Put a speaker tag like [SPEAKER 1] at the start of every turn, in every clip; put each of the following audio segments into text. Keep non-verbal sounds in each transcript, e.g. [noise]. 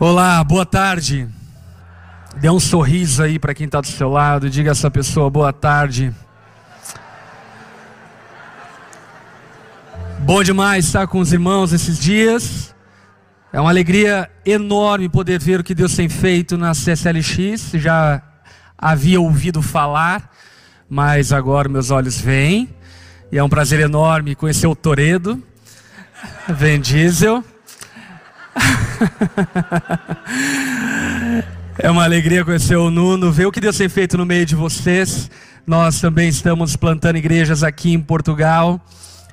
[SPEAKER 1] Olá, boa tarde. Dê um sorriso aí para quem está do seu lado. Diga a essa pessoa boa tarde. Bom demais estar com os irmãos esses dias. É uma alegria enorme poder ver o que Deus tem feito na CSLX. Já havia ouvido falar, mas agora meus olhos veem. E é um prazer enorme conhecer o Toredo. Vem Diesel. É uma alegria conhecer o Nuno, ver o que Deus tem feito no meio de vocês. Nós também estamos plantando igrejas aqui em Portugal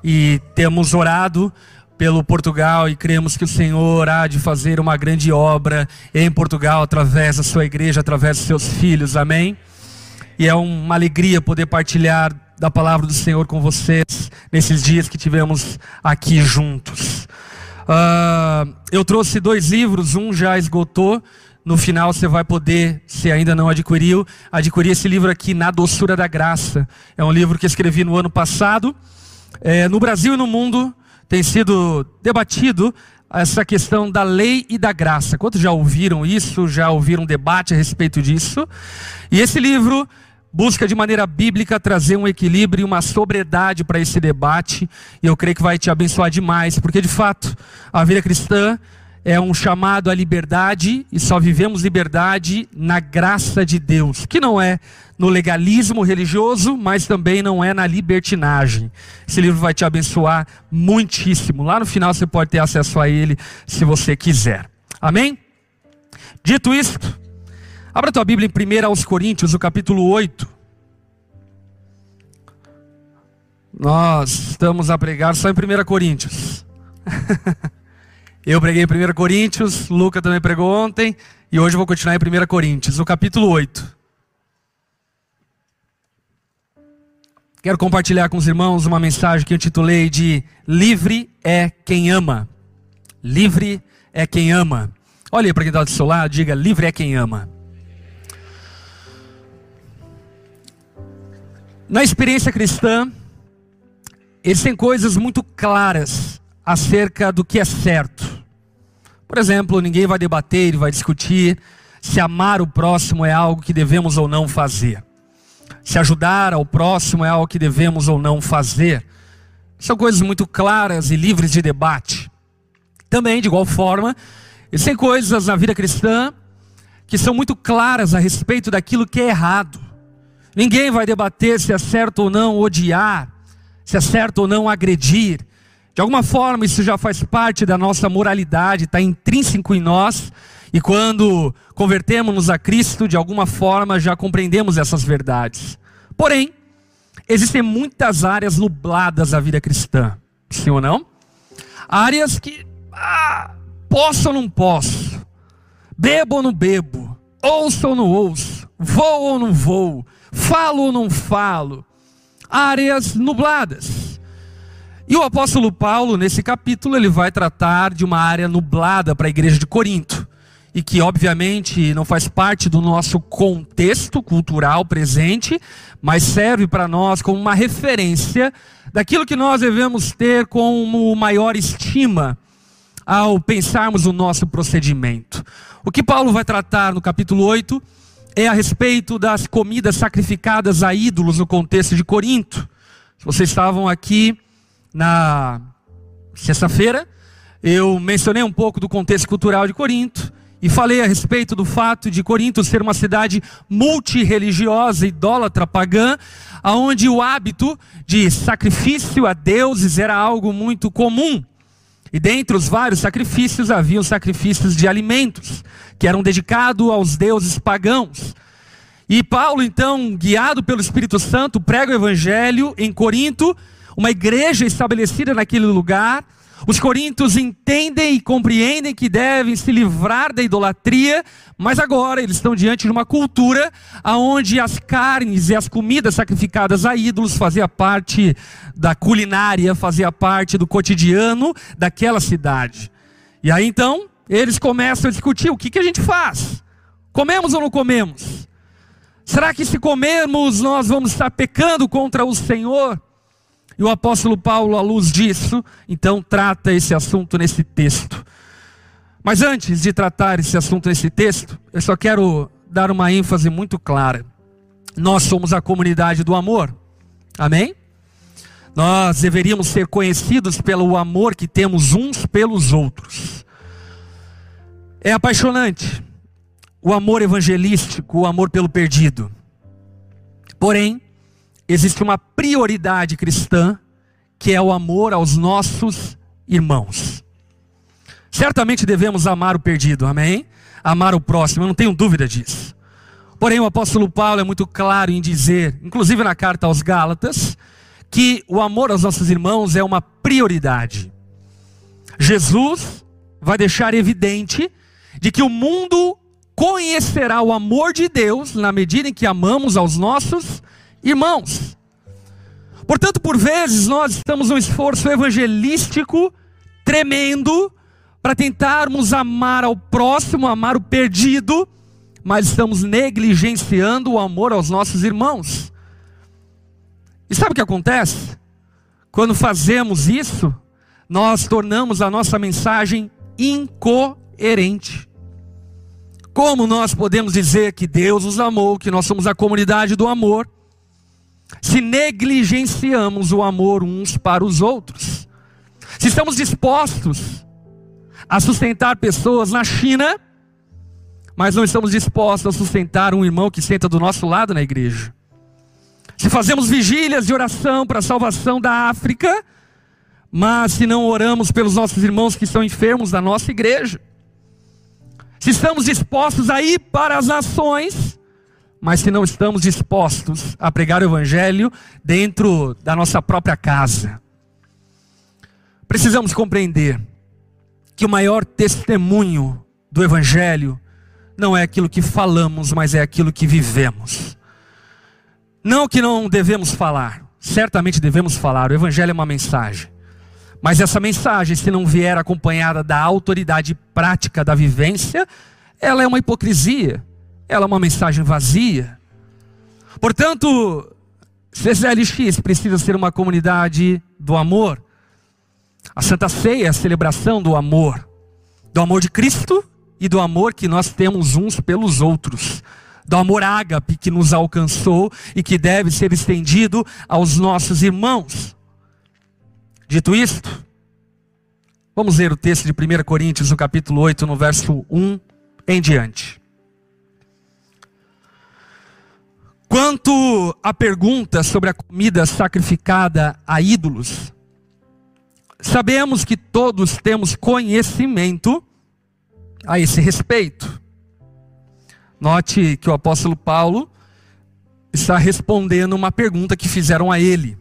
[SPEAKER 1] e temos orado pelo Portugal e cremos que o Senhor há de fazer uma grande obra em Portugal através da sua igreja, através dos seus filhos. Amém? E é uma alegria poder partilhar da palavra do Senhor com vocês nesses dias que tivemos aqui juntos. Uh, eu trouxe dois livros, um já esgotou. No final você vai poder, se ainda não adquiriu, adquirir esse livro aqui, Na Doçura da Graça. É um livro que escrevi no ano passado. É, no Brasil e no mundo tem sido debatido essa questão da lei e da graça. Quantos já ouviram isso? Já ouviram um debate a respeito disso? E esse livro busca de maneira bíblica trazer um equilíbrio e uma sobriedade para esse debate, e eu creio que vai te abençoar demais, porque de fato, a vida cristã é um chamado à liberdade e só vivemos liberdade na graça de Deus, que não é no legalismo religioso, mas também não é na libertinagem. Esse livro vai te abençoar muitíssimo. Lá no final você pode ter acesso a ele se você quiser. Amém? Dito isto, Abra tua Bíblia em 1 aos Coríntios, o capítulo 8. Nós estamos a pregar só em 1 Coríntios. [laughs] eu preguei em 1 Coríntios, Luca também pregou ontem, e hoje vou continuar em 1 Coríntios, o capítulo 8. Quero compartilhar com os irmãos uma mensagem que eu titulei de Livre é quem ama. Livre é quem ama. Olhe para quem está do seu lado, diga: Livre é quem ama. Na experiência cristã, existem coisas muito claras acerca do que é certo. Por exemplo, ninguém vai debater, vai discutir se amar o próximo é algo que devemos ou não fazer. Se ajudar ao próximo é algo que devemos ou não fazer. São coisas muito claras e livres de debate. Também, de igual forma, existem coisas na vida cristã que são muito claras a respeito daquilo que é errado. Ninguém vai debater se é certo ou não odiar, se é certo ou não agredir. De alguma forma, isso já faz parte da nossa moralidade, está intrínseco em nós. E quando convertemos-nos a Cristo, de alguma forma já compreendemos essas verdades. Porém, existem muitas áreas nubladas da vida cristã, sim ou não? Áreas que, ah, posso ou não posso, bebo ou não bebo, ouço ou não ouço, vou ou não vou, Falo ou não falo? Áreas nubladas. E o apóstolo Paulo, nesse capítulo, ele vai tratar de uma área nublada para a igreja de Corinto. E que, obviamente, não faz parte do nosso contexto cultural presente, mas serve para nós como uma referência daquilo que nós devemos ter como maior estima ao pensarmos o nosso procedimento. O que Paulo vai tratar no capítulo 8 é a respeito das comidas sacrificadas a ídolos no contexto de Corinto. Se vocês estavam aqui na sexta-feira, eu mencionei um pouco do contexto cultural de Corinto e falei a respeito do fato de Corinto ser uma cidade multireligiosa, idólatra, pagã, aonde o hábito de sacrifício a deuses era algo muito comum. E dentre os vários sacrifícios havia os sacrifícios de alimentos, que eram dedicados aos deuses pagãos. E Paulo, então, guiado pelo Espírito Santo, prega o evangelho em Corinto, uma igreja estabelecida naquele lugar, os coríntios entendem e compreendem que devem se livrar da idolatria, mas agora eles estão diante de uma cultura onde as carnes e as comidas sacrificadas a ídolos fazia parte da culinária, fazia parte do cotidiano daquela cidade. E aí então, eles começam a discutir o que, que a gente faz? Comemos ou não comemos? Será que se comermos nós vamos estar pecando contra o Senhor? E o apóstolo Paulo, à luz disso, então trata esse assunto nesse texto. Mas antes de tratar esse assunto nesse texto, eu só quero dar uma ênfase muito clara. Nós somos a comunidade do amor. Amém? Nós deveríamos ser conhecidos pelo amor que temos uns pelos outros. É apaixonante o amor evangelístico, o amor pelo perdido. Porém, existe uma prioridade cristã que é o amor aos nossos irmãos. Certamente devemos amar o perdido, amém? Amar o próximo, eu não tenho dúvida disso. Porém, o apóstolo Paulo é muito claro em dizer, inclusive na carta aos Gálatas, que o amor aos nossos irmãos é uma prioridade. Jesus vai deixar evidente de que o mundo conhecerá o amor de Deus na medida em que amamos aos nossos irmãos. Portanto, por vezes nós estamos num esforço evangelístico tremendo para tentarmos amar ao próximo, amar o perdido, mas estamos negligenciando o amor aos nossos irmãos. E sabe o que acontece? Quando fazemos isso, nós tornamos a nossa mensagem incoerente. Como nós podemos dizer que Deus nos amou, que nós somos a comunidade do amor, se negligenciamos o amor uns para os outros? Se estamos dispostos a sustentar pessoas na China, mas não estamos dispostos a sustentar um irmão que senta do nosso lado na igreja. Se fazemos vigílias de oração para a salvação da África, mas se não oramos pelos nossos irmãos que estão enfermos da nossa igreja. Se estamos dispostos a ir para as nações, mas se não estamos dispostos a pregar o evangelho dentro da nossa própria casa. Precisamos compreender que o maior testemunho do Evangelho não é aquilo que falamos, mas é aquilo que vivemos. Não que não devemos falar, certamente devemos falar, o Evangelho é uma mensagem. Mas essa mensagem, se não vier acompanhada da autoridade prática da vivência, ela é uma hipocrisia, ela é uma mensagem vazia. Portanto, CCLX precisa ser uma comunidade do amor, a Santa Ceia é a celebração do amor, do amor de Cristo e do amor que nós temos uns pelos outros, do amor ágape que nos alcançou e que deve ser estendido aos nossos irmãos. Dito isto, vamos ler o texto de 1 Coríntios, no capítulo 8, no verso 1 em diante. Quanto à pergunta sobre a comida sacrificada a ídolos, Sabemos que todos temos conhecimento a esse respeito. Note que o apóstolo Paulo está respondendo uma pergunta que fizeram a ele.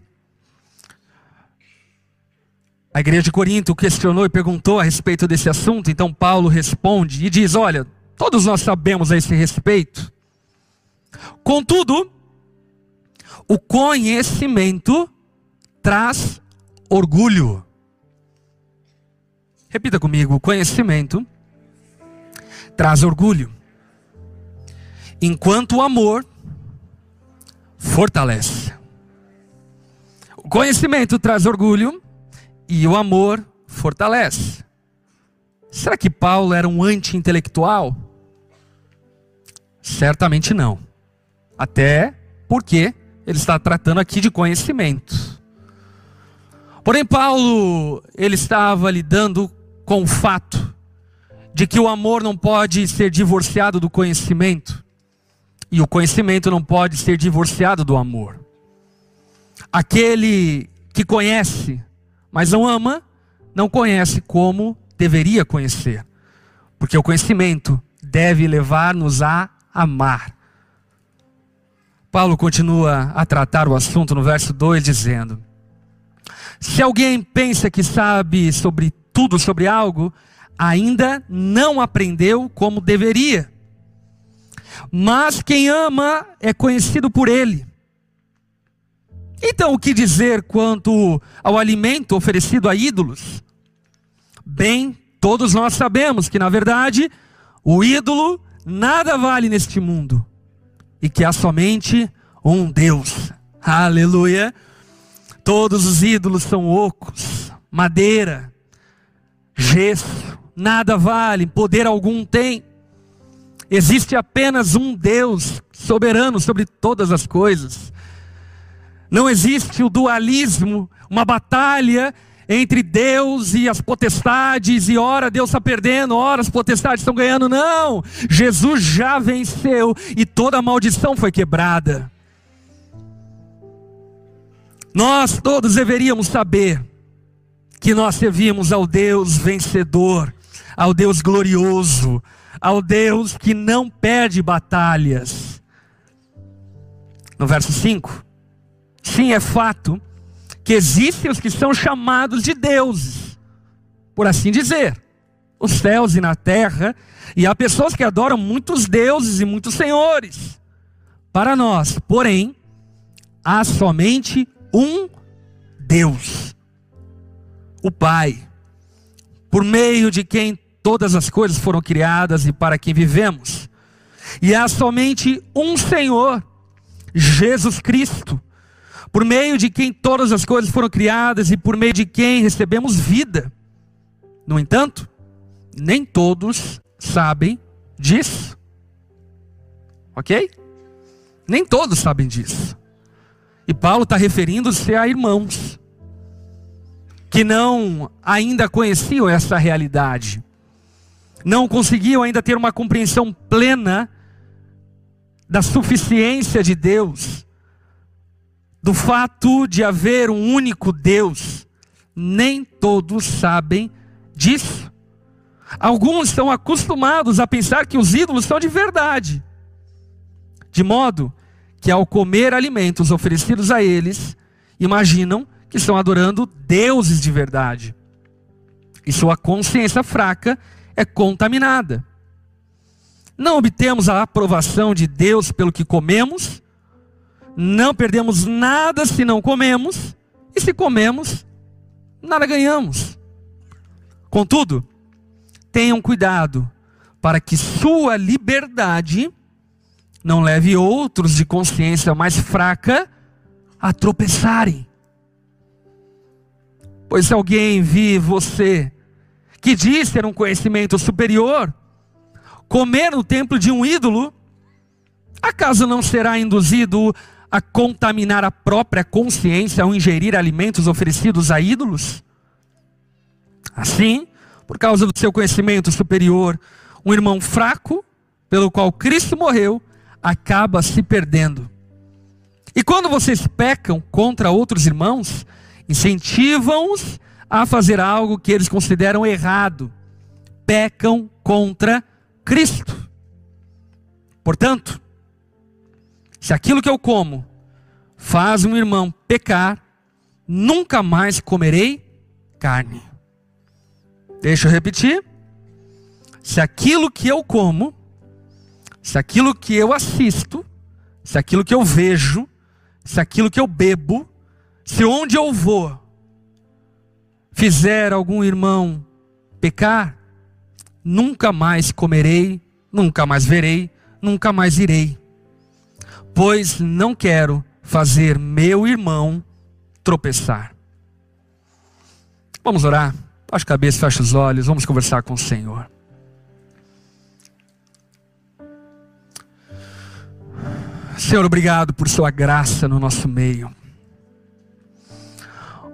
[SPEAKER 1] A igreja de Corinto questionou e perguntou a respeito desse assunto, então Paulo responde e diz: Olha, todos nós sabemos a esse respeito. Contudo, o conhecimento traz orgulho. Repita comigo: conhecimento traz orgulho, enquanto o amor fortalece. O conhecimento traz orgulho e o amor fortalece. Será que Paulo era um anti-intelectual? Certamente não. Até porque ele está tratando aqui de conhecimento. Porém, Paulo, ele estava lidando com o fato de que o amor não pode ser divorciado do conhecimento e o conhecimento não pode ser divorciado do amor. Aquele que conhece, mas não ama, não conhece como deveria conhecer, porque o conhecimento deve levar-nos a amar. Paulo continua a tratar o assunto no verso 2 dizendo: Se alguém pensa que sabe sobre tudo sobre algo, ainda não aprendeu como deveria. Mas quem ama é conhecido por ele. Então, o que dizer quanto ao alimento oferecido a ídolos? Bem, todos nós sabemos que, na verdade, o ídolo nada vale neste mundo e que há somente um Deus. Aleluia! Todos os ídolos são ocos, madeira, gesso, nada vale, poder algum tem. Existe apenas um Deus soberano sobre todas as coisas. Não existe o dualismo, uma batalha entre Deus e as potestades, e ora Deus está perdendo, ora as potestades estão ganhando. Não! Jesus já venceu e toda a maldição foi quebrada. Nós todos deveríamos saber que nós servimos ao Deus vencedor, ao Deus glorioso, ao Deus que não perde batalhas. No verso 5, sim, é fato que existem os que são chamados de deuses, por assim dizer, os céus e na terra, e há pessoas que adoram muitos deuses e muitos senhores. Para nós, porém, há somente um Deus, o Pai, por meio de quem todas as coisas foram criadas e para quem vivemos. E há somente um Senhor, Jesus Cristo, por meio de quem todas as coisas foram criadas e por meio de quem recebemos vida. No entanto, nem todos sabem disso. Ok? Nem todos sabem disso. E Paulo está referindo-se a irmãos que não ainda conheciam essa realidade, não conseguiam ainda ter uma compreensão plena da suficiência de Deus, do fato de haver um único Deus. Nem todos sabem disso. Alguns estão acostumados a pensar que os ídolos são de verdade, de modo que ao comer alimentos oferecidos a eles, imaginam que estão adorando deuses de verdade. E sua consciência fraca é contaminada. Não obtemos a aprovação de Deus pelo que comemos, não perdemos nada se não comemos, e se comemos, nada ganhamos. Contudo, tenham cuidado para que sua liberdade não leve outros de consciência mais fraca a tropeçarem. Pois se alguém vir você, que diz ter um conhecimento superior, comer no templo de um ídolo, acaso não será induzido a contaminar a própria consciência ao ingerir alimentos oferecidos a ídolos? Assim, por causa do seu conhecimento superior, um irmão fraco, pelo qual Cristo morreu, acaba se perdendo. E quando vocês pecam contra outros irmãos, incentivam-os a fazer algo que eles consideram errado. Pecam contra Cristo. Portanto, se aquilo que eu como faz um irmão pecar, nunca mais comerei carne. Deixa eu repetir. Se aquilo que eu como se aquilo que eu assisto, se aquilo que eu vejo, se aquilo que eu bebo, se onde eu vou fizer algum irmão pecar, nunca mais comerei, nunca mais verei, nunca mais irei, pois não quero fazer meu irmão tropeçar. Vamos orar? Baixa a cabeça, fecha os olhos, vamos conversar com o Senhor. Senhor, obrigado por Sua graça no nosso meio.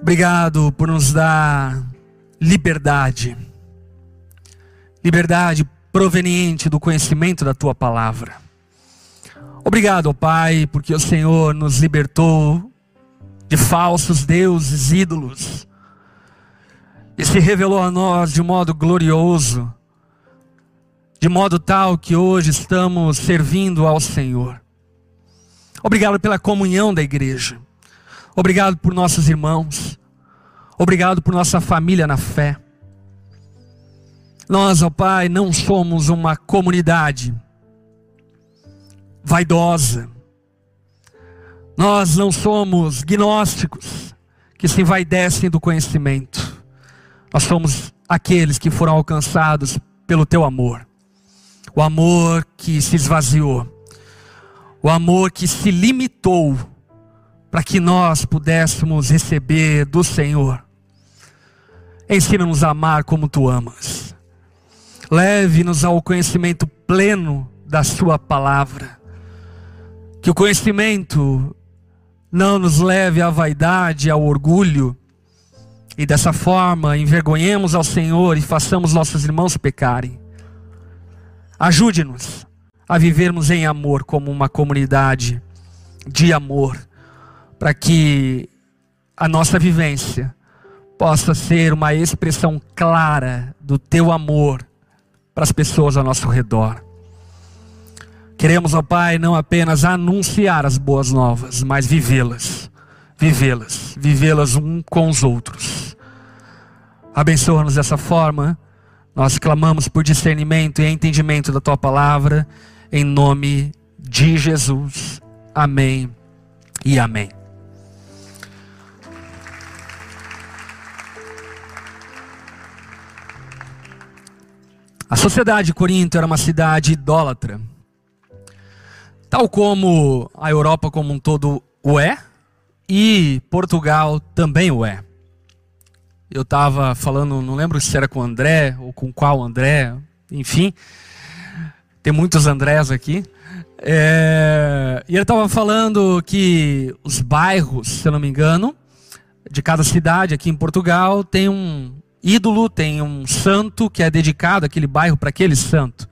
[SPEAKER 1] Obrigado por nos dar liberdade. Liberdade proveniente do conhecimento da Tua palavra. Obrigado, Pai, porque o Senhor nos libertou de falsos deuses, ídolos, e se revelou a nós de modo glorioso, de modo tal que hoje estamos servindo ao Senhor. Obrigado pela comunhão da igreja. Obrigado por nossos irmãos. Obrigado por nossa família na fé. Nós, ó Pai, não somos uma comunidade vaidosa. Nós não somos gnósticos que se envaidecem do conhecimento. Nós somos aqueles que foram alcançados pelo teu amor. O amor que se esvaziou o amor que se limitou para que nós pudéssemos receber do Senhor. Ensina-nos a amar como tu amas. Leve-nos ao conhecimento pleno da Sua palavra. Que o conhecimento não nos leve à vaidade, ao orgulho, e dessa forma envergonhemos ao Senhor e façamos nossos irmãos pecarem. Ajude-nos a vivermos em amor como uma comunidade de amor, para que a nossa vivência possa ser uma expressão clara do teu amor para as pessoas ao nosso redor. Queremos, ó Pai, não apenas anunciar as boas novas, mas vivê-las, vivê-las, vivê-las um com os outros. Abençoa-nos dessa forma. Nós clamamos por discernimento e entendimento da tua palavra, em nome de Jesus. Amém e amém. A sociedade de Corinto era uma cidade idólatra. Tal como a Europa como um todo o é, e Portugal também o é. Eu estava falando, não lembro se era com o André ou com qual André, enfim, tem muitos Andrés aqui. É, e ele estava falando que os bairros, se eu não me engano, de cada cidade aqui em Portugal tem um, ídolo, tem um santo que é dedicado àquele bairro para aquele santo.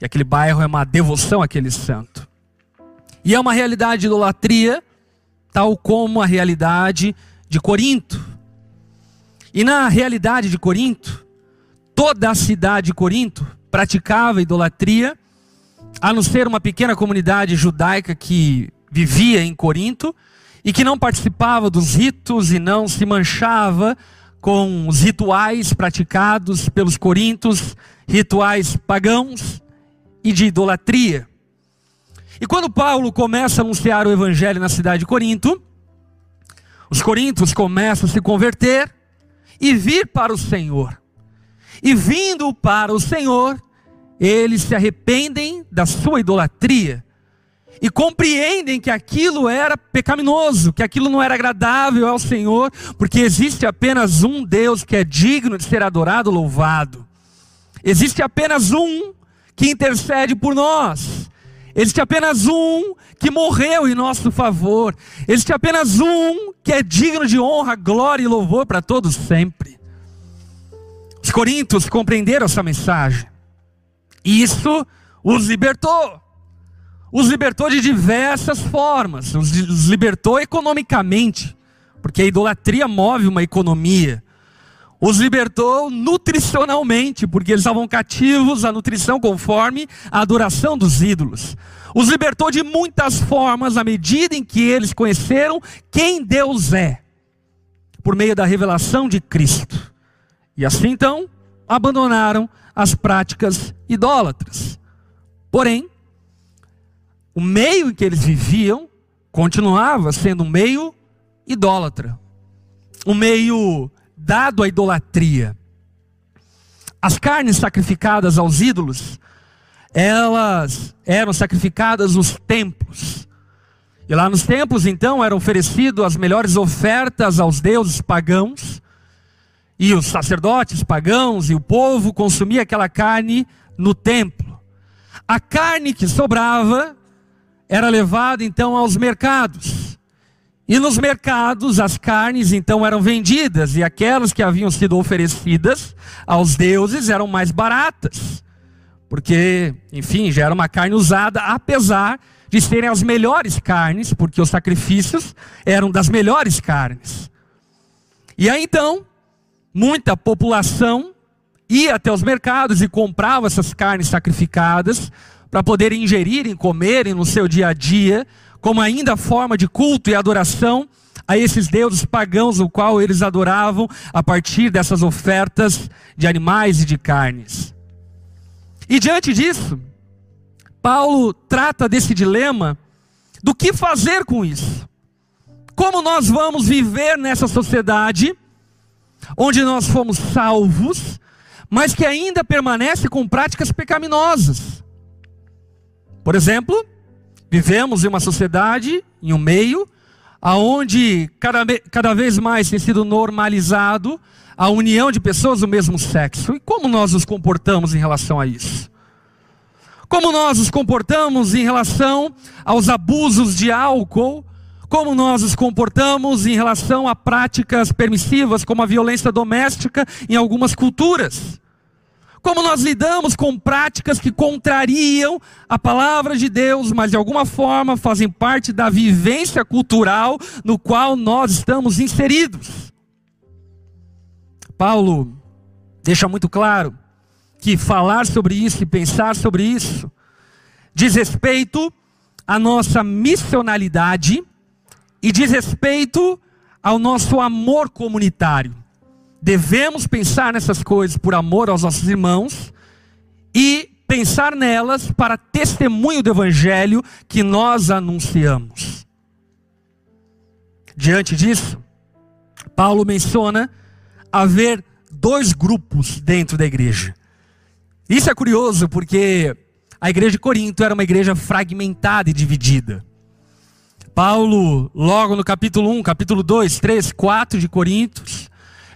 [SPEAKER 1] E aquele bairro é uma devoção àquele santo. E é uma realidade de idolatria, tal como a realidade de Corinto. E na realidade de Corinto, toda a cidade de Corinto praticava idolatria, a não ser uma pequena comunidade judaica que vivia em Corinto e que não participava dos ritos e não se manchava com os rituais praticados pelos corintos, rituais pagãos e de idolatria. E quando Paulo começa a anunciar o evangelho na cidade de Corinto, os corintos começam a se converter e vir para o Senhor. E vindo para o Senhor, eles se arrependem da sua idolatria e compreendem que aquilo era pecaminoso, que aquilo não era agradável ao Senhor, porque existe apenas um Deus que é digno de ser adorado, louvado. Existe apenas um que intercede por nós. Existe apenas um que morreu em nosso favor. Existe apenas um que é digno de honra, glória e louvor para todos sempre. Os coríntios compreenderam essa mensagem. Isso os libertou os libertou de diversas formas. Os libertou economicamente, porque a idolatria move uma economia. Os libertou nutricionalmente, porque eles estavam cativos à nutrição conforme a adoração dos ídolos. Os libertou de muitas formas à medida em que eles conheceram quem Deus é, por meio da revelação de Cristo. E assim então, abandonaram as práticas idólatras. Porém, o meio em que eles viviam continuava sendo um meio idólatra, um meio dado à idolatria. As carnes sacrificadas aos ídolos, elas eram sacrificadas nos templos. E lá nos templos, então, eram oferecidas as melhores ofertas aos deuses pagãos. E os sacerdotes pagãos e o povo consumia aquela carne no templo. A carne que sobrava era levado então aos mercados. E nos mercados as carnes então eram vendidas e aquelas que haviam sido oferecidas aos deuses eram mais baratas. Porque, enfim, já era uma carne usada, apesar de serem as melhores carnes, porque os sacrifícios eram das melhores carnes. E aí então, muita população ia até os mercados e comprava essas carnes sacrificadas para poderem ingerirem, comerem no seu dia a dia, como ainda forma de culto e adoração a esses deuses pagãos, o qual eles adoravam a partir dessas ofertas de animais e de carnes. E diante disso, Paulo trata desse dilema do que fazer com isso. Como nós vamos viver nessa sociedade onde nós fomos salvos, mas que ainda permanece com práticas pecaminosas. Por exemplo, vivemos em uma sociedade, em um meio, aonde cada, cada vez mais tem sido normalizado a união de pessoas do mesmo sexo. E como nós nos comportamos em relação a isso? Como nós nos comportamos em relação aos abusos de álcool? Como nós nos comportamos em relação a práticas permissivas, como a violência doméstica em algumas culturas? Como nós lidamos com práticas que contrariam a palavra de Deus, mas de alguma forma fazem parte da vivência cultural no qual nós estamos inseridos? Paulo deixa muito claro que falar sobre isso e pensar sobre isso diz respeito à nossa missionalidade e diz respeito ao nosso amor comunitário. Devemos pensar nessas coisas por amor aos nossos irmãos e pensar nelas para testemunho do evangelho que nós anunciamos. Diante disso, Paulo menciona haver dois grupos dentro da igreja. Isso é curioso porque a igreja de Corinto era uma igreja fragmentada e dividida. Paulo, logo no capítulo 1, capítulo 2, 3, 4 de Coríntios,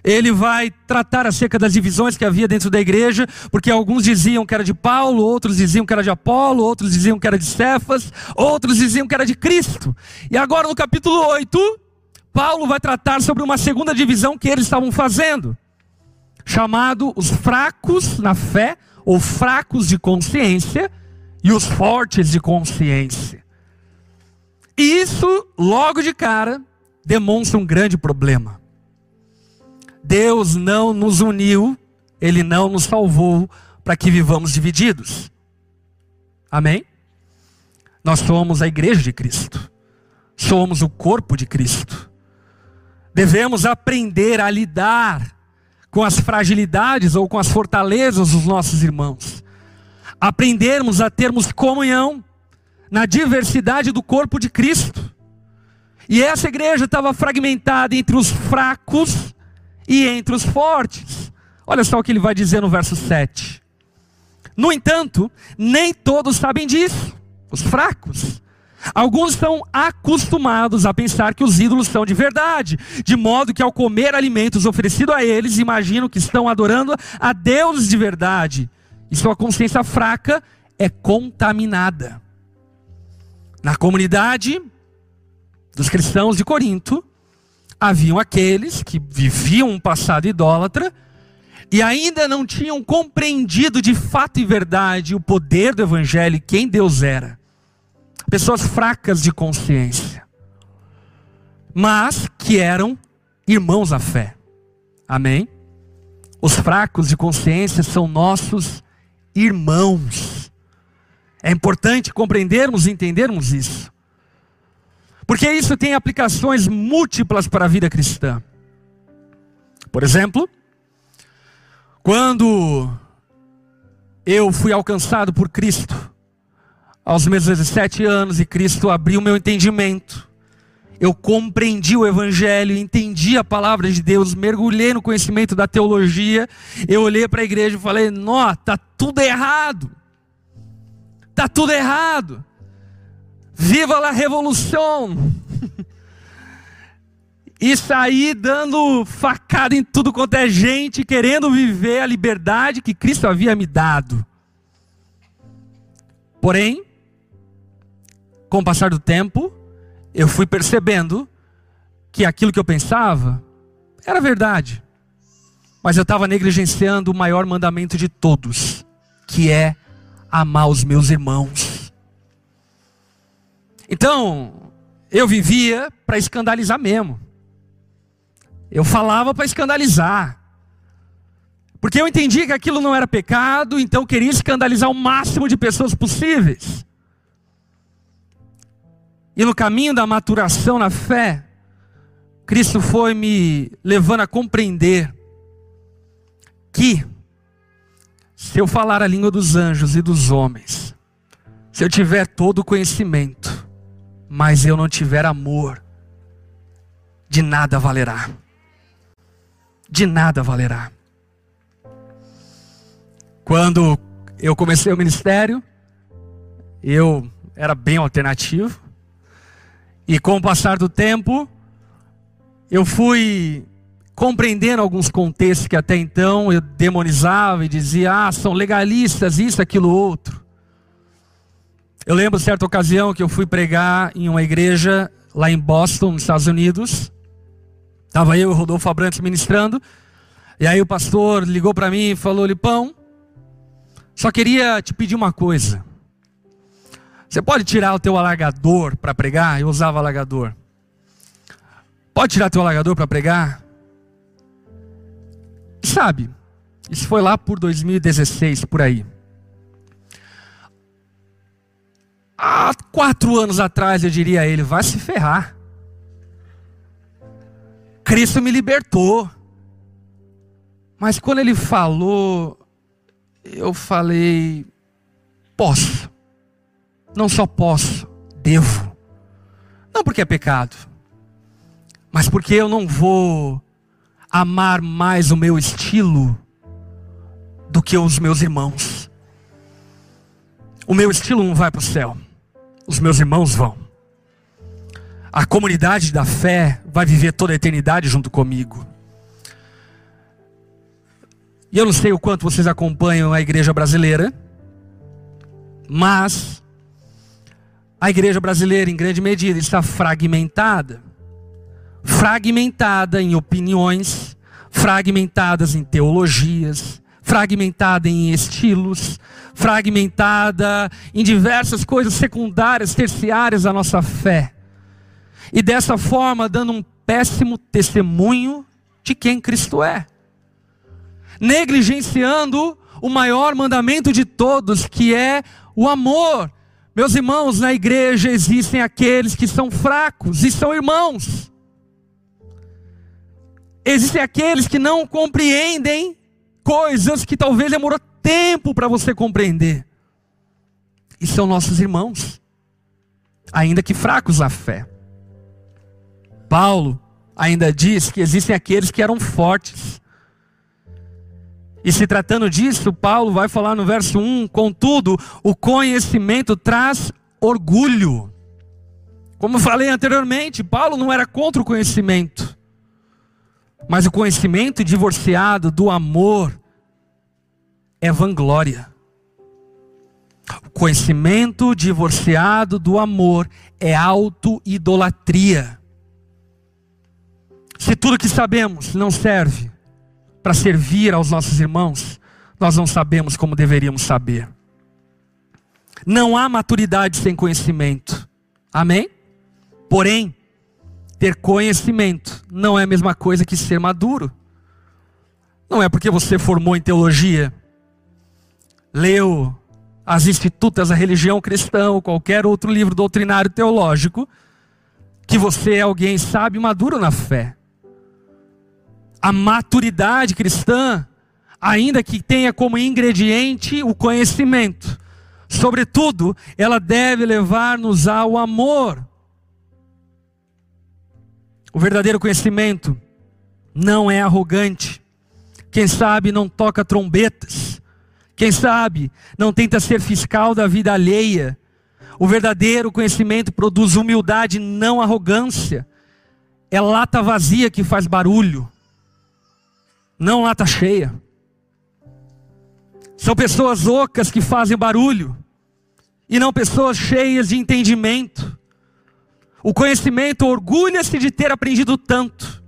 [SPEAKER 1] ele vai tratar acerca das divisões que havia dentro da igreja, porque alguns diziam que era de Paulo, outros diziam que era de Apolo, outros diziam que era de Cefas, outros diziam que era de Cristo. E agora no capítulo 8, Paulo vai tratar sobre uma segunda divisão que eles estavam fazendo, chamado os fracos na fé, ou fracos de consciência, e os fortes de consciência. E isso, logo de cara, demonstra um grande problema. Deus não nos uniu, Ele não nos salvou para que vivamos divididos. Amém? Nós somos a igreja de Cristo, somos o corpo de Cristo. Devemos aprender a lidar com as fragilidades ou com as fortalezas dos nossos irmãos. Aprendermos a termos comunhão na diversidade do corpo de Cristo. E essa igreja estava fragmentada entre os fracos e entre os fortes. Olha só o que ele vai dizer no verso 7. No entanto, nem todos sabem disso, os fracos. Alguns estão acostumados a pensar que os ídolos são de verdade, de modo que ao comer alimentos oferecidos a eles, imaginam que estão adorando a deuses de verdade, e sua consciência fraca é contaminada. Na comunidade dos cristãos de Corinto, haviam aqueles que viviam um passado idólatra e ainda não tinham compreendido de fato e verdade o poder do evangelho e quem Deus era pessoas fracas de consciência, mas que eram irmãos à fé. Amém? Os fracos de consciência são nossos irmãos. É importante compreendermos e entendermos isso. Porque isso tem aplicações múltiplas para a vida cristã. Por exemplo, quando eu fui alcançado por Cristo, aos meus 17 anos e Cristo abriu meu entendimento. Eu compreendi o Evangelho, entendi a palavra de Deus, mergulhei no conhecimento da teologia. Eu olhei para a igreja e falei: Nó, tá tudo errado. Tá tudo errado. Viva a revolução! e saí dando facada em tudo quanto é gente, querendo viver a liberdade que Cristo havia me dado. Porém, com o passar do tempo, eu fui percebendo que aquilo que eu pensava era verdade. Mas eu estava negligenciando o maior mandamento de todos, que é amar os meus irmãos. Então, eu vivia para escandalizar mesmo. Eu falava para escandalizar. Porque eu entendi que aquilo não era pecado, então eu queria escandalizar o máximo de pessoas possíveis. E no caminho da maturação na fé, Cristo foi me levando a compreender que, se eu falar a língua dos anjos e dos homens, se eu tiver todo o conhecimento, mas eu não tiver amor, de nada valerá. De nada valerá. Quando eu comecei o ministério, eu era bem alternativo. E com o passar do tempo, eu fui compreendendo alguns contextos que até então eu demonizava e dizia, ah, são legalistas, isso, aquilo, outro. Eu lembro certa ocasião que eu fui pregar em uma igreja lá em Boston, nos Estados Unidos. Estava eu e o Rodolfo Abrantes ministrando. E aí o pastor ligou para mim e falou: Lipão, só queria te pedir uma coisa. Você pode tirar o teu alargador para pregar? Eu usava alargador. Pode tirar teu alargador para pregar? Sabe, isso foi lá por 2016, por aí. Há quatro anos atrás eu diria a ele: vai se ferrar. Cristo me libertou. Mas quando ele falou, eu falei: posso. Não só posso, devo. Não porque é pecado, mas porque eu não vou amar mais o meu estilo do que os meus irmãos. O meu estilo não vai para o céu os meus irmãos vão. A comunidade da fé vai viver toda a eternidade junto comigo. E eu não sei o quanto vocês acompanham a igreja brasileira, mas a igreja brasileira, em grande medida, está fragmentada. Fragmentada em opiniões, fragmentadas em teologias, fragmentada em estilos, fragmentada em diversas coisas secundárias, terciárias da nossa fé. E dessa forma, dando um péssimo testemunho de quem Cristo é. Negligenciando o maior mandamento de todos, que é o amor. Meus irmãos, na igreja existem aqueles que são fracos e são irmãos. Existem aqueles que não compreendem coisas que talvez demorou tempo para você compreender. E são nossos irmãos, ainda que fracos na fé. Paulo ainda diz que existem aqueles que eram fortes. E se tratando disso, Paulo vai falar no verso 1: contudo, o conhecimento traz orgulho. Como falei anteriormente, Paulo não era contra o conhecimento. Mas o conhecimento divorciado do amor é vanglória. O conhecimento divorciado do amor é auto-idolatria. Se tudo que sabemos não serve para servir aos nossos irmãos, nós não sabemos como deveríamos saber. Não há maturidade sem conhecimento. Amém? Porém, ter conhecimento não é a mesma coisa que ser maduro. Não é porque você formou em teologia, leu as Institutas da Religião Cristã ou qualquer outro livro doutrinário teológico, que você é alguém sábio e maduro na fé. A maturidade cristã, ainda que tenha como ingrediente o conhecimento, sobretudo, ela deve levar-nos ao amor. O verdadeiro conhecimento não é arrogante. Quem sabe não toca trombetas. Quem sabe não tenta ser fiscal da vida alheia. O verdadeiro conhecimento produz humildade, não arrogância. É lata vazia que faz barulho, não lata cheia. São pessoas ocas que fazem barulho, e não pessoas cheias de entendimento. O conhecimento orgulha-se de ter aprendido tanto.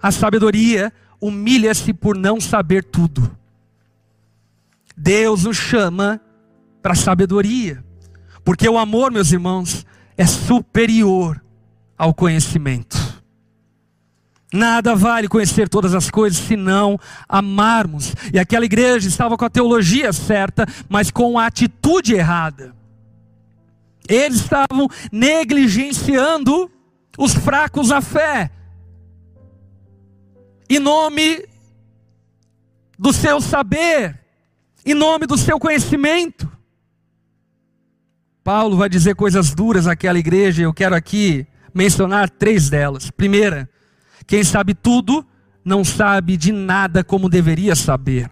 [SPEAKER 1] A sabedoria humilha-se por não saber tudo. Deus nos chama para sabedoria, porque o amor, meus irmãos, é superior ao conhecimento. Nada vale conhecer todas as coisas se não amarmos. E aquela igreja estava com a teologia certa, mas com a atitude errada. Eles estavam negligenciando os fracos à fé. Em nome do seu saber, em nome do seu conhecimento. Paulo vai dizer coisas duras àquela igreja, eu quero aqui mencionar três delas. Primeira, quem sabe tudo não sabe de nada como deveria saber.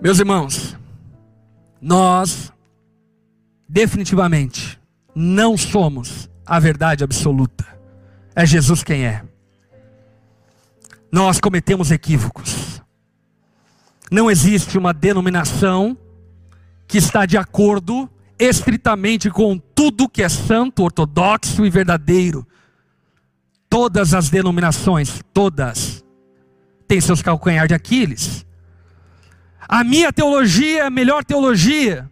[SPEAKER 1] Meus irmãos, nós, definitivamente, não somos a verdade absoluta. É Jesus quem é. Nós cometemos equívocos. Não existe uma denominação que está de acordo estritamente com tudo que é santo, ortodoxo e verdadeiro. Todas as denominações, todas, têm seus calcanhar de Aquiles. A minha teologia é a melhor teologia.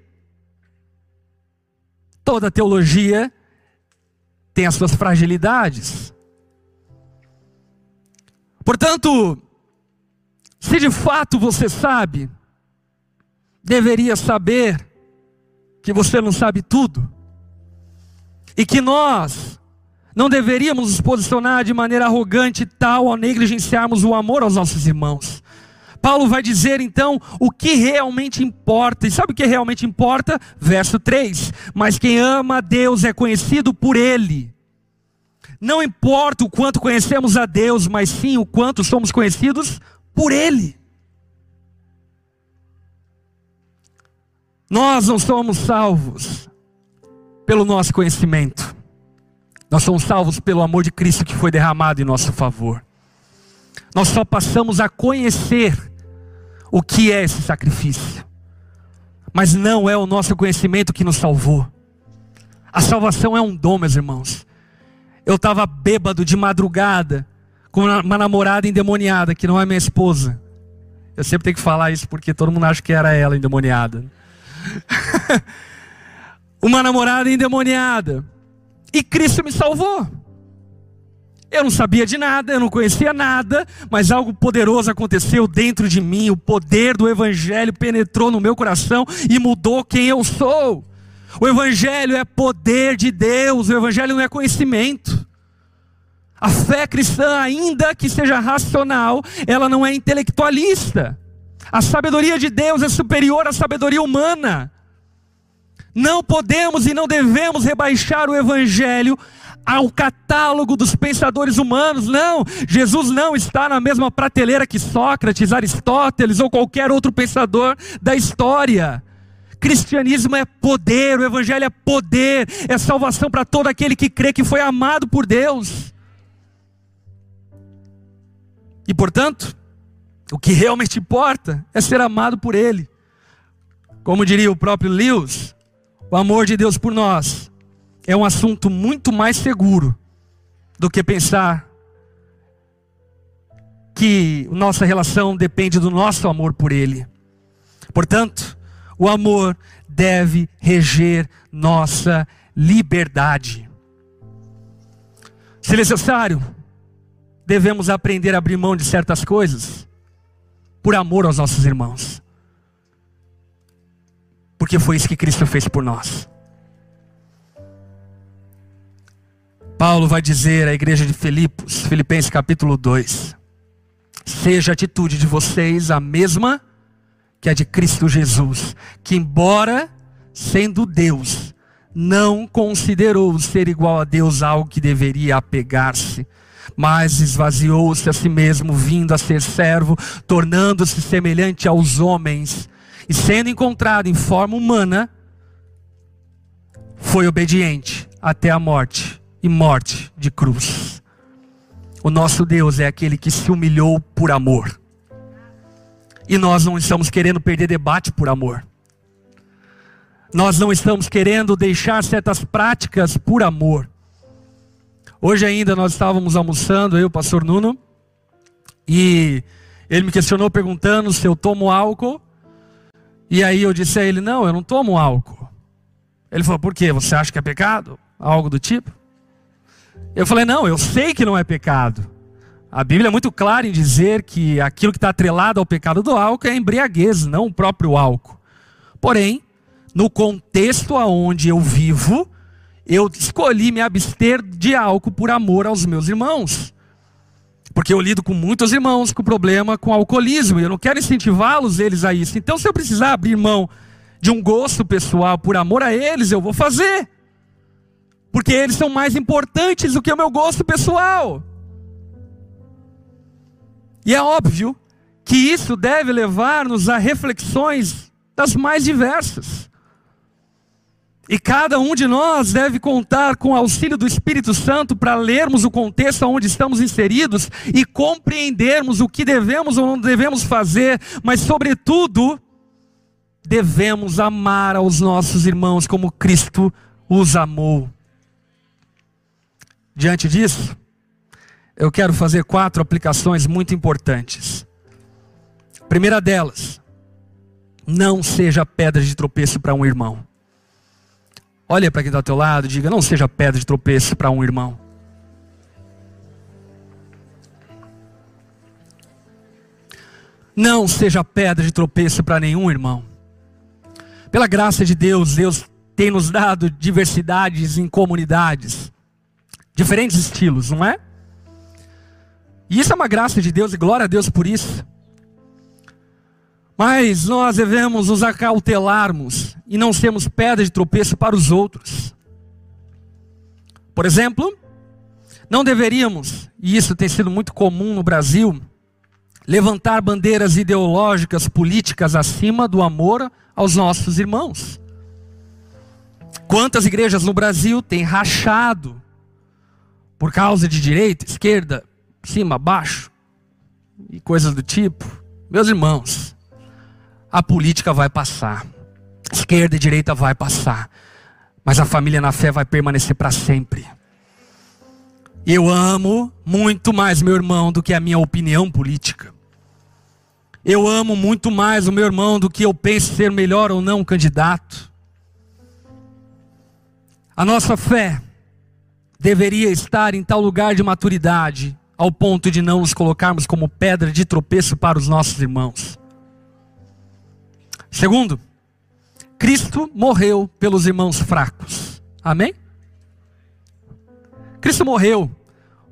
[SPEAKER 1] Toda teologia tem as suas fragilidades. Portanto, se de fato você sabe, deveria saber que você não sabe tudo, e que nós não deveríamos nos posicionar de maneira arrogante tal ao negligenciarmos o amor aos nossos irmãos. Paulo vai dizer então o que realmente importa. E sabe o que realmente importa? Verso 3: Mas quem ama a Deus é conhecido por Ele. Não importa o quanto conhecemos a Deus, mas sim o quanto somos conhecidos por Ele. Nós não somos salvos pelo nosso conhecimento. Nós somos salvos pelo amor de Cristo que foi derramado em nosso favor. Nós só passamos a conhecer o que é esse sacrifício. Mas não é o nosso conhecimento que nos salvou. A salvação é um dom, meus irmãos. Eu estava bêbado de madrugada com uma namorada endemoniada, que não é minha esposa. Eu sempre tenho que falar isso porque todo mundo acha que era ela endemoniada. [laughs] uma namorada endemoniada. E Cristo me salvou. Eu não sabia de nada, eu não conhecia nada, mas algo poderoso aconteceu dentro de mim. O poder do Evangelho penetrou no meu coração e mudou quem eu sou. O Evangelho é poder de Deus, o Evangelho não é conhecimento. A fé cristã, ainda que seja racional, ela não é intelectualista. A sabedoria de Deus é superior à sabedoria humana. Não podemos e não devemos rebaixar o Evangelho ao catálogo dos pensadores humanos, não. Jesus não está na mesma prateleira que Sócrates, Aristóteles ou qualquer outro pensador da história. Cristianismo é poder, o Evangelho é poder, é salvação para todo aquele que crê que foi amado por Deus. E portanto, o que realmente importa é ser amado por Ele. Como diria o próprio Lewis, o amor de Deus por nós é um assunto muito mais seguro do que pensar que nossa relação depende do nosso amor por Ele. Portanto, o amor deve reger nossa liberdade. Se necessário, devemos aprender a abrir mão de certas coisas por amor aos nossos irmãos. Porque foi isso que Cristo fez por nós. Paulo vai dizer à igreja de Filipos, Filipenses capítulo 2: Seja a atitude de vocês a mesma que a de Cristo Jesus, que embora sendo Deus, não considerou ser igual a Deus algo que deveria apegar-se, mas esvaziou-se a si mesmo, vindo a ser servo, tornando-se semelhante aos homens, e sendo encontrado em forma humana, foi obediente até a morte e morte de cruz. O nosso Deus é aquele que se humilhou por amor. E nós não estamos querendo perder debate por amor. Nós não estamos querendo deixar certas práticas por amor. Hoje ainda nós estávamos almoçando, eu o pastor Nuno, e ele me questionou perguntando se eu tomo álcool. E aí eu disse a ele: Não, eu não tomo álcool. Ele falou: Por quê? Você acha que é pecado? Algo do tipo? Eu falei: Não, eu sei que não é pecado. A Bíblia é muito clara em dizer que aquilo que está atrelado ao pecado do álcool é embriaguez, não o próprio álcool. Porém, no contexto aonde eu vivo, eu escolhi me abster de álcool por amor aos meus irmãos. Porque eu lido com muitos irmãos com problema com alcoolismo e eu não quero incentivá-los eles a isso. Então, se eu precisar abrir mão de um gosto pessoal por amor a eles, eu vou fazer. Porque eles são mais importantes do que o meu gosto pessoal. E é óbvio que isso deve levar-nos a reflexões das mais diversas. E cada um de nós deve contar com o auxílio do Espírito Santo para lermos o contexto onde estamos inseridos e compreendermos o que devemos ou não devemos fazer, mas, sobretudo, devemos amar aos nossos irmãos como Cristo os amou. Diante disso, eu quero fazer quatro aplicações muito importantes. Primeira delas, não seja pedra de tropeço para um irmão. Olha para quem está ao teu lado e diga: não seja pedra de tropeço para um irmão. Não seja pedra de tropeço para nenhum irmão. Pela graça de Deus, Deus tem nos dado diversidades em comunidades, diferentes estilos, não é? E isso é uma graça de Deus e glória a Deus por isso. Mas nós devemos nos acautelarmos e não sermos pedra de tropeço para os outros. Por exemplo, não deveríamos, e isso tem sido muito comum no Brasil, levantar bandeiras ideológicas, políticas acima do amor aos nossos irmãos. Quantas igrejas no Brasil têm rachado por causa de direita, esquerda, cima, baixo e coisas do tipo? Meus irmãos, a política vai passar, esquerda e direita vai passar, mas a família na fé vai permanecer para sempre. Eu amo muito mais meu irmão do que a minha opinião política. Eu amo muito mais o meu irmão do que eu penso ser melhor ou não candidato. A nossa fé deveria estar em tal lugar de maturidade, ao ponto de não nos colocarmos como pedra de tropeço para os nossos irmãos. Segundo, Cristo morreu pelos irmãos fracos. Amém? Cristo morreu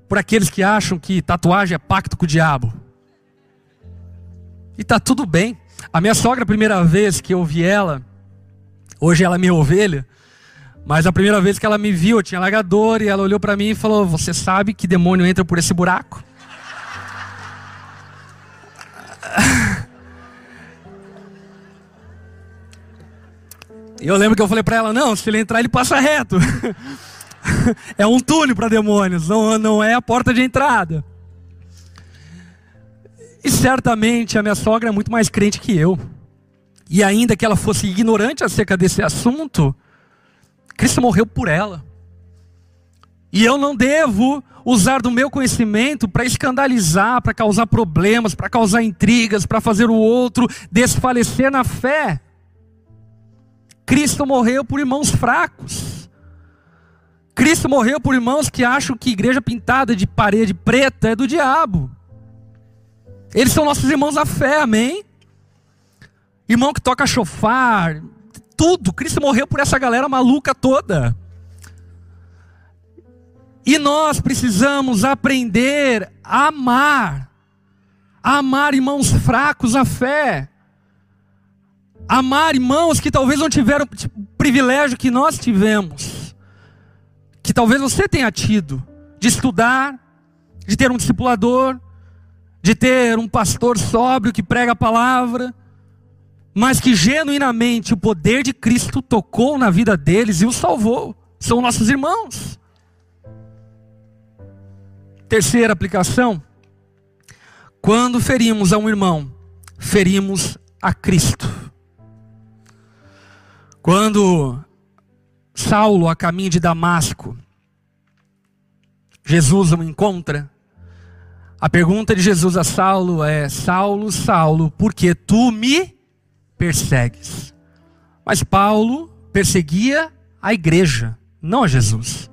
[SPEAKER 1] por aqueles que acham que tatuagem é pacto com o diabo. E tá tudo bem. A minha sogra, a primeira vez que eu vi ela, hoje ela é minha ovelha, mas a primeira vez que ela me viu, eu tinha largador e ela olhou para mim e falou: Você sabe que demônio entra por esse buraco? [laughs] Eu lembro que eu falei para ela: não, se ele entrar, ele passa reto. [laughs] é um túnel para demônios, não, não é a porta de entrada. E certamente a minha sogra é muito mais crente que eu. E ainda que ela fosse ignorante acerca desse assunto, Cristo morreu por ela. E eu não devo usar do meu conhecimento para escandalizar, para causar problemas, para causar intrigas, para fazer o outro desfalecer na fé. Cristo morreu por irmãos fracos. Cristo morreu por irmãos que acham que igreja pintada de parede preta é do diabo. Eles são nossos irmãos da fé, amém? Irmão que toca chofar, tudo. Cristo morreu por essa galera maluca toda. E nós precisamos aprender a amar, a amar irmãos fracos a fé amar irmãos que talvez não tiveram o privilégio que nós tivemos, que talvez você tenha tido, de estudar, de ter um discipulador, de ter um pastor sóbrio que prega a palavra, mas que genuinamente o poder de Cristo tocou na vida deles e os salvou. São nossos irmãos. Terceira aplicação: quando ferimos a um irmão, ferimos a Cristo. Quando Saulo, a caminho de Damasco, Jesus o encontra. A pergunta de Jesus a Saulo é: Saulo, Saulo, por que tu me persegues? Mas Paulo perseguia a igreja, não a Jesus.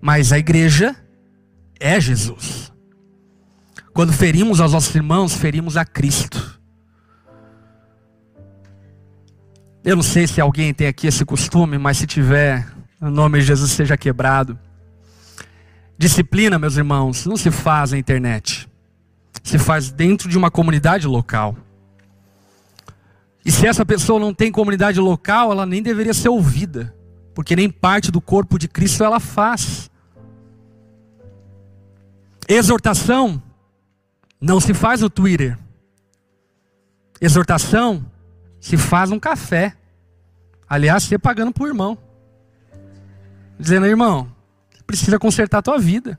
[SPEAKER 1] Mas a igreja é Jesus. Quando ferimos aos nossos irmãos, ferimos a Cristo. Eu não sei se alguém tem aqui esse costume, mas se tiver, o nome de Jesus seja quebrado. Disciplina, meus irmãos, não se faz na internet. Se faz dentro de uma comunidade local. E se essa pessoa não tem comunidade local, ela nem deveria ser ouvida, porque nem parte do corpo de Cristo ela faz. Exortação não se faz no Twitter. Exortação se faz um café. Aliás, você pagando para o irmão. Dizendo, irmão, precisa consertar a tua vida.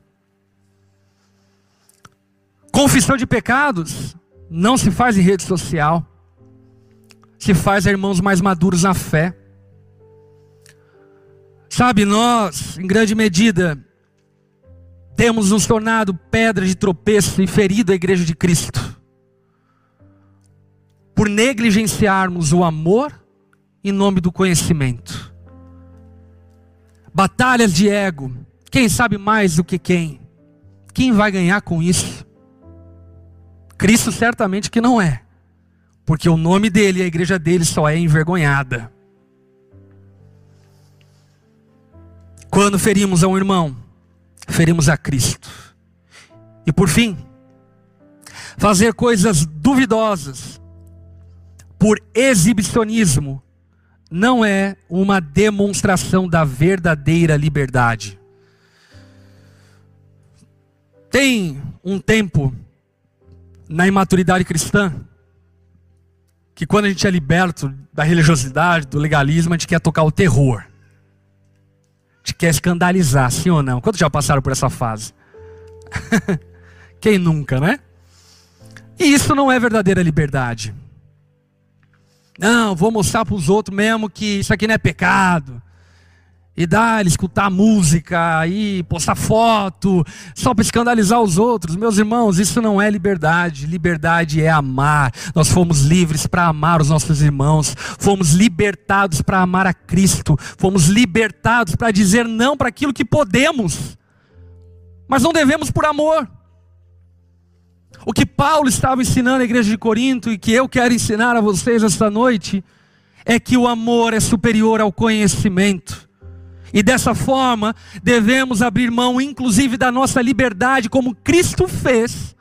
[SPEAKER 1] Confissão de pecados não se faz em rede social. Se faz irmãos mais maduros na fé. Sabe, nós, em grande medida, temos nos tornado pedra de tropeço e ferido a igreja de Cristo. Por negligenciarmos o amor em nome do conhecimento. Batalhas de ego. Quem sabe mais do que quem? Quem vai ganhar com isso? Cristo certamente que não é. Porque o nome dele e a igreja dele só é envergonhada. Quando ferimos a um irmão, ferimos a Cristo. E por fim, fazer coisas duvidosas por exibicionismo não é uma demonstração da verdadeira liberdade. Tem um tempo na imaturidade cristã que quando a gente é liberto da religiosidade, do legalismo, a gente quer tocar o terror te quer escandalizar, sim ou não? Quantos já passaram por essa fase? [laughs] Quem nunca, né? E isso não é verdadeira liberdade. Não, vou mostrar para os outros mesmo que isso aqui não é pecado e dar, escutar música, e postar foto, só para escandalizar os outros. Meus irmãos, isso não é liberdade. Liberdade é amar. Nós fomos livres para amar os nossos irmãos, fomos libertados para amar a Cristo, fomos libertados para dizer não para aquilo que podemos, mas não devemos por amor. O que Paulo estava ensinando à igreja de Corinto e que eu quero ensinar a vocês esta noite é que o amor é superior ao conhecimento. E dessa forma, devemos abrir mão, inclusive, da nossa liberdade, como Cristo fez,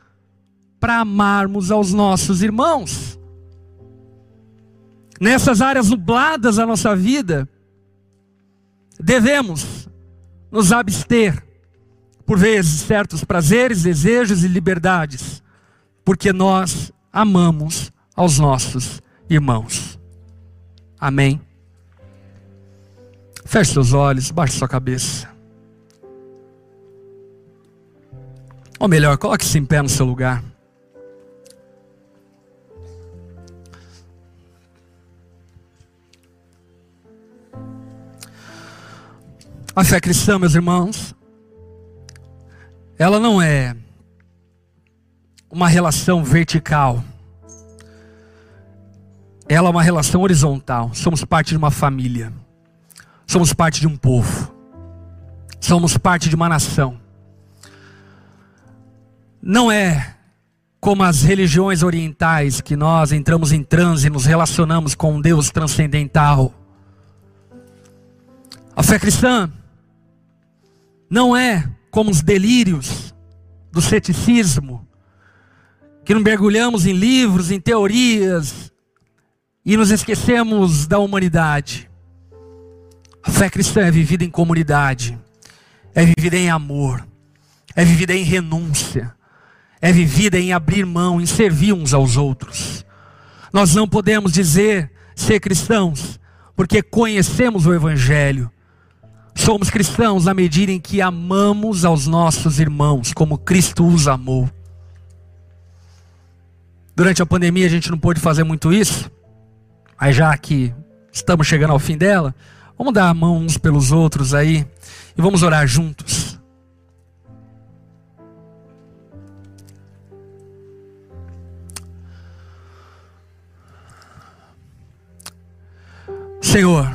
[SPEAKER 1] para amarmos aos nossos irmãos. Nessas áreas nubladas da nossa vida, devemos nos abster, por vezes, certos prazeres, desejos e liberdades, porque nós amamos aos nossos irmãos. Amém. Feche seus olhos, baixe sua cabeça. Ou melhor, coloque-se em pé no seu lugar. A fé cristã, meus irmãos, ela não é uma relação vertical. Ela é uma relação horizontal. Somos parte de uma família. Somos parte de um povo. Somos parte de uma nação. Não é como as religiões orientais que nós entramos em transe e nos relacionamos com um Deus transcendental. A fé cristã não é como os delírios do ceticismo, que nos mergulhamos em livros, em teorias e nos esquecemos da humanidade. A fé cristã é vivida em comunidade, é vivida em amor, é vivida em renúncia, é vivida em abrir mão, em servir uns aos outros. Nós não podemos dizer ser cristãos porque conhecemos o Evangelho. Somos cristãos na medida em que amamos aos nossos irmãos, como Cristo os amou. Durante a pandemia a gente não pôde fazer muito isso, mas já que estamos chegando ao fim dela, Vamos dar a mão uns pelos outros aí e vamos orar juntos. Senhor,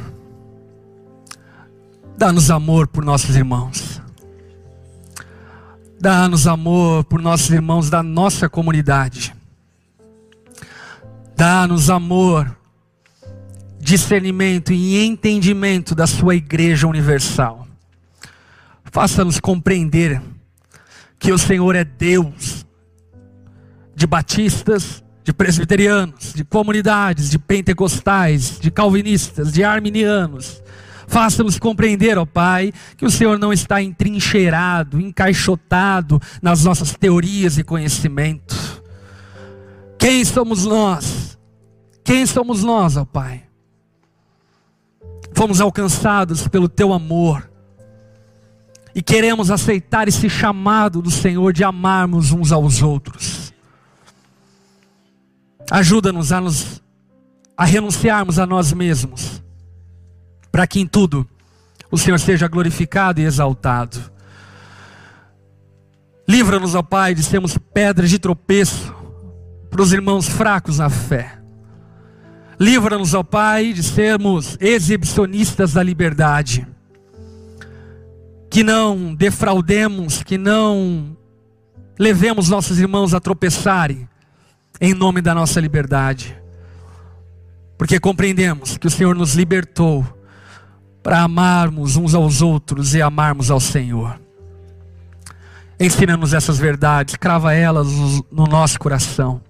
[SPEAKER 1] dá-nos amor por nossos irmãos. Dá-nos amor por nossos irmãos da nossa comunidade. Dá-nos amor discernimento e entendimento da sua igreja universal. Faça-nos compreender que o Senhor é Deus de batistas, de presbiterianos, de comunidades, de pentecostais, de calvinistas, de arminianos. Faça-nos compreender, ó Pai, que o Senhor não está entrincheirado, encaixotado nas nossas teorias e conhecimento. Quem somos nós? Quem somos nós, ó Pai? Fomos alcançados pelo teu amor. E queremos aceitar esse chamado do Senhor de amarmos uns aos outros. Ajuda-nos a, nos, a renunciarmos a nós mesmos, para que em tudo o Senhor seja glorificado e exaltado. Livra-nos, ó Pai, de sermos pedras de tropeço para os irmãos fracos na fé. Livra-nos, ó Pai, de sermos exibicionistas da liberdade. Que não defraudemos, que não levemos nossos irmãos a tropeçarem em nome da nossa liberdade. Porque compreendemos que o Senhor nos libertou para amarmos uns aos outros e amarmos ao Senhor. Ensina-nos essas verdades, crava elas no nosso coração.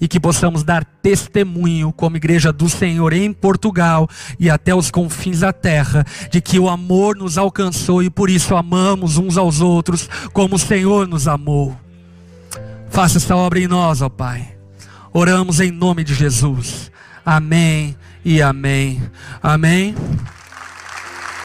[SPEAKER 1] E que possamos dar testemunho, como igreja do Senhor em Portugal e até os confins da terra, de que o amor nos alcançou e por isso amamos uns aos outros, como o Senhor nos amou. Faça esta obra em nós, ó Pai. Oramos em nome de Jesus. Amém e amém. Amém.